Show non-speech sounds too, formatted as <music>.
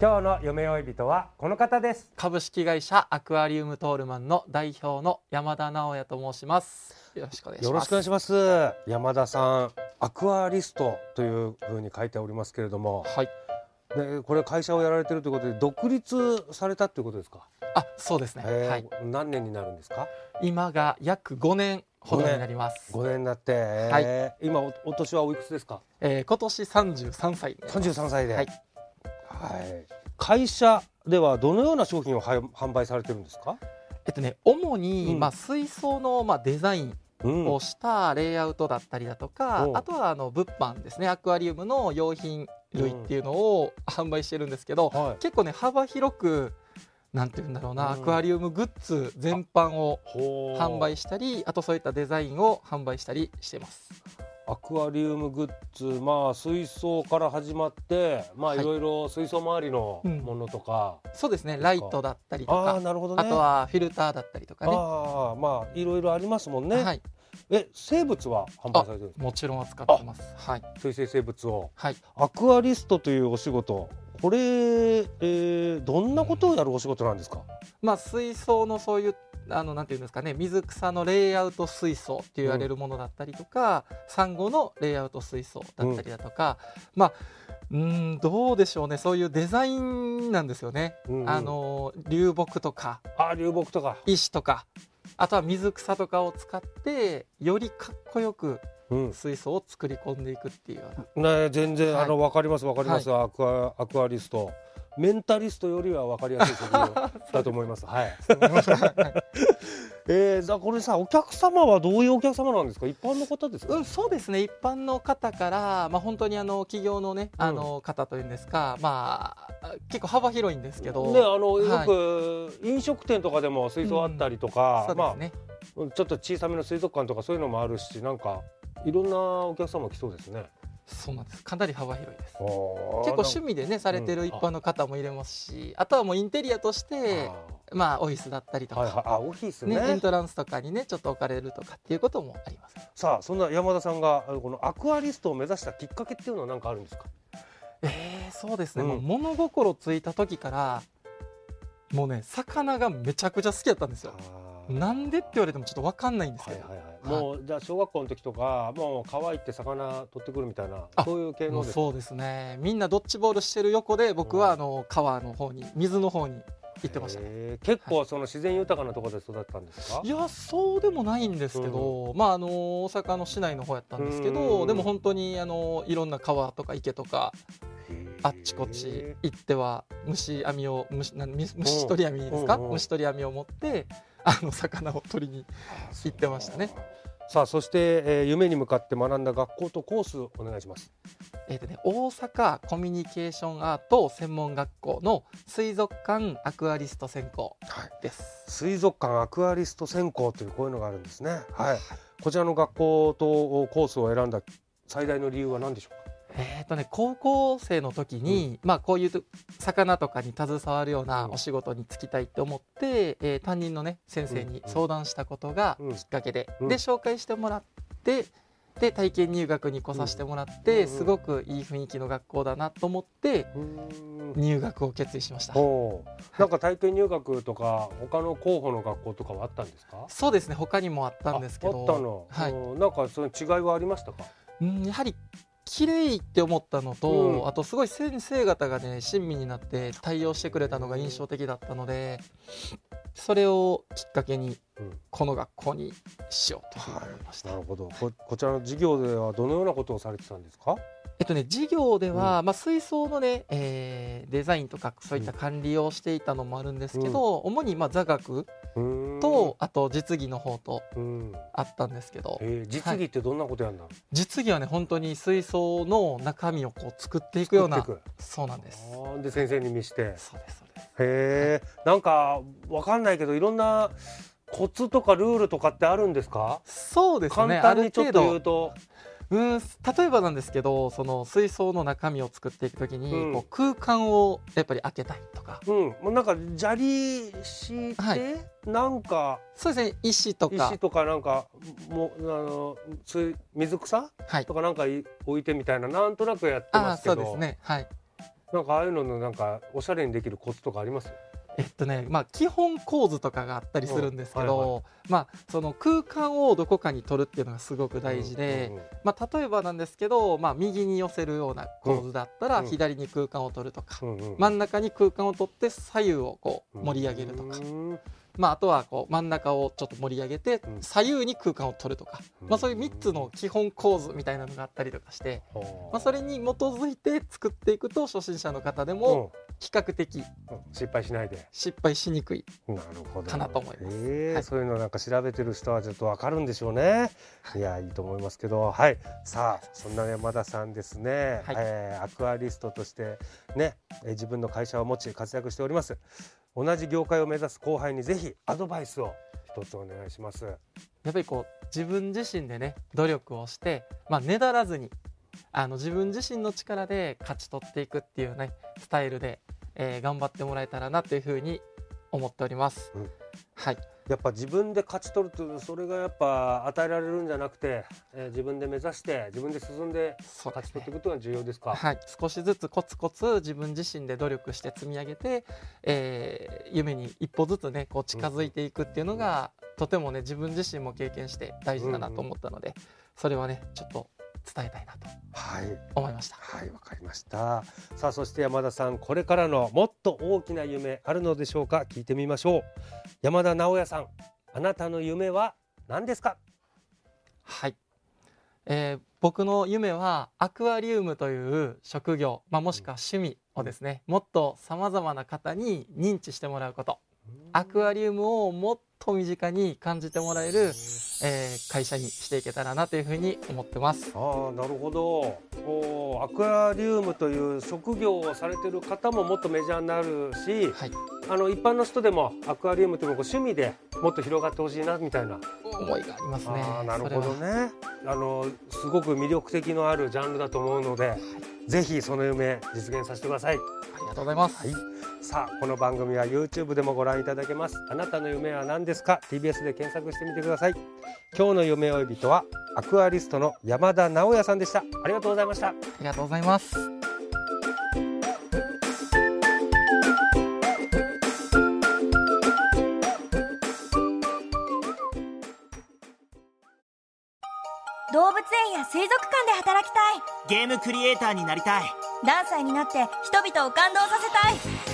今日の夢追い人はこの方です。株式会社アクアリウムトールマンの代表の山田直也と申します。よろしくお願いします。よろしくお願いします。山田さんアクアリストというふうに書いておりますけれども、はい。ね、これ会社をやられてるということで独立されたということですか、あそうですね、えー。はい、何年になるんですか？今が約5年ほどになります、5年。になって、えー。今おお年はおいくつですか？えー今年33歳33歳で、はいはい。会社ではどのような商品をは販売されてるんですか、えっとね主に、うん。まあ、水槽の、まあ、デザインうん。をしたレイアウトだったりだとか、うん。あとはあの物販ですね。アクアリウムの用品類っていうのを販売してるんですけど、はい。結構ね幅広くなんて言うんだろうな、うん。アクアリウムグッズ全般を販売したりあとそういったデザインを販売したりしてますアクアリウムグッズまあ水槽から始まってまあはいいろいろ水槽周りのうん。ものとか、そうですねライトだったりとああかなるほどね。あとはフィルターだったりとかね。ああまあいろいろありますもんね、はい。え生物は販売されてるもちろん扱ってます。はい。水生生物を。はい。アクアリストというお仕事これ、えーどんなことをやるお仕事なんですか？まあ水槽のそういうあのなんていうんですかね水草のレイアウト水槽って言われるものだったりとか、サンゴのレイアウト水槽だったりだとか、まあうーんどうでしょうね。そういうデザインなんですよね、うんうん。あの流木とかあ流木とか、石とかあとは水草とかを使ってよりかっこよくうん水槽を作り込んでいくっていうような。ね、全然、はい。あの分かります分かります、アクアアクアリスト。メンタリストよりは分かりやすい職業 <laughs> だと思います。はい。<laughs> えー、だこれさお客様はどういうお客様なんですか？一般の方ですか、うん、そうですね。一般の方から、まあ、本当にあの企業のね、あの方というんですか、まあ、結構幅広いんですけど、ねあのよはい。く飲食店とかでも水槽あったりとか、そうですね、まあちょっと小さめの水族館とかそういうのもあるしなんかいろんなお客様来そうですね。そうなんです。かなり幅広いです。結結構趣味でねされてる一般の方もいれますし、あとはもうインテリアとしてまあオフィスだったりとか、はいはい、あオフィスね。ねエントランスとかにねちょっと置かれるとかっていうこともあります。さあそんな山田さんがこのアクアリストを目指したきっかけっていうのは何かあるんですか？えー、そうですね、うん。もう物心ついた時からもうね魚がめちゃくちゃ好きだったんですよ。なんでって言われてもちょっと分かんないんですけど、はいはいはい、もうじゃあ小学校の時とかもう川行って魚取ってくるみたいなあそういう系のそうですね。みんなドッジボールしてる横で僕はあの川の方に水の方に行ってましたね。結構その自然豊かなところで育ったんですか、い。やそうでもないんですけど、まああの大阪の市内の方やったんですけど、うん。でも本当にあのいろんな川とか池とかあっちこっち行っては虫網を虫虫取り網ですか、うんうん。虫取り網を持ってあの魚を取りに行ってましたね。さあそして、えー夢に向かって学んだ学校とコースお願いします。えーとね、大阪コミュニケーションアート専門学校の水族館アクアリスト専攻です。水族館アクアリスト専攻というこういうのがあるんですね。はい。こちらの学校とコースを選んだ最大の理由は何でしょうか？えーとね、高校生の時に、まあ、こういうと魚とかに携わるようなお仕事に就きたいって思って、えー担任のね先生に相談したことがきっかけで、うん。で紹介してもらってで体験入学に来させてもらって、うんすごくいい雰囲気の学校だなと思って入学を決意しました。ほう。なんか体験入学とか他の候補の学校とかはあったんですか？そうですね他にもあったんですけど。ああったの、はい。うん。なんかその違いはありましたか？うんやはり綺麗って思ったのと、うん。あとすごい先生方がね親身になって対応してくれたのが印象的だったのでそれをきっかけにうんこの学校にしようと思いました、なるほど。ここちらの授業ではどのようなことをされてたんですか？えっとね授業では、まあ、水槽のね、えーデザインとかそういった管理をしていたのもあるんですけど、主にまあ座学と、あと実技の方とうん。あったんですけど。えー実技ってどんなことやんだ、実技はね本当に水槽の中身をこう作っていくようなそうなんです。で先生に見して。そうですそうです。へえなんかわかんないけどいろんなコツとかルールとかってあるんですか？そうですね。簡単にちょっと言うと。うん例えばなんですけどその水槽の中身を作っていくときに、うん。こう空間をやっぱり開けたいとか。うん。もうなんか砂利敷いて、はい。なんかそうですね。石とか。石とかなんかもうあの水水草？はい。とかなんかい置いてみたいななんとなくやってますけど。そうですね。はい。なんかああいうののなんかおしゃれにできるコツとかあります？えっとねまあ基本構図とかがあったりするんですけど、うんはいまあその空間をどこかに取るっていうのがすごく大事で、うんうんまあ、例えばなんですけど、まあ、右に寄せるような構図だったら、うん。左に空間を取るとか、うんうん真ん中に空間を取って左右をこう盛り上げるとか、うん。まあ、あとはこう真ん中をちょっと盛り上げてうん。左右に空間を取るとか、うん。まあ、そういう3つの基本構図みたいなのがあったりとかして、はまあ、それに基づいて作っていくと初心者の方でうん。も比較的うん失敗しないで失敗しにくいなるほどかなと思いますはいええそういうのなんか調べてる人はちょっとわかるんでしょうね。いやいいと思いますけど、はい。さあそんな山田さんですね。はいえーアクアリストとしてね、えー自分の会社を持ち活躍しております。同じ業界を目指す後輩にぜひアドバイスを一つお願いします。やっぱりこう自分自身でね努力をして、まあ、ねだらずにあの自分自身の力で勝ち取っていくっていうねスタイルで、えー頑張ってもらえたらなというふうに思っております。うん。はい。やっぱ自分で勝ち取るというそれがやっぱ与えられるんじゃなくて、えー自分で目指して自分で進んで勝ち取っていくことが重要ですか？はい、少しずつコツコツ自分自身で努力して積み上げて、えー夢に一歩ずつねこう近づいていくっていうのが、とてもね自分自身も経験して大事だなと思ったので、それはねちょっと伝えたいなとはい。思いました。はい、わかりました。さあ、そして山田さん、これからのもっと大きな夢あるのでしょうか？聞いてみましょう。山田直也さん、あなたの夢は何ですか？はい、えー僕の夢はアクアリウムという職業、まあ、もしくは趣味をですね、もっとさまざまな方に認知してもらうことアクアリウムをもっと身近に感じてもらえる、えー会社にしていけたらなというふうに思ってます。ああ、なるほど。おーアクアリウムという職業をされてる方ももっとメジャーになるし、はい、あの一般の人でもアクアリウムというのを趣味でもっと広がってほしいなみたいな。思いがありますね。ああ、なるほどね。あのすごく魅力的のあるジャンルだと思うので、ぜひその夢実現させてください。ありがとうございます。はい。さあこの番組は YouTube でもご覧いただけます。あなたの夢は何ですか ?TBS で検索してみてください。今日の夢追い人はアクアリストの山田直也さんでした。ありがとうございました。ありがとうございます。動物園や水族館で働きたいゲームクリエイターになりたいダンサーになって人々を感動させたい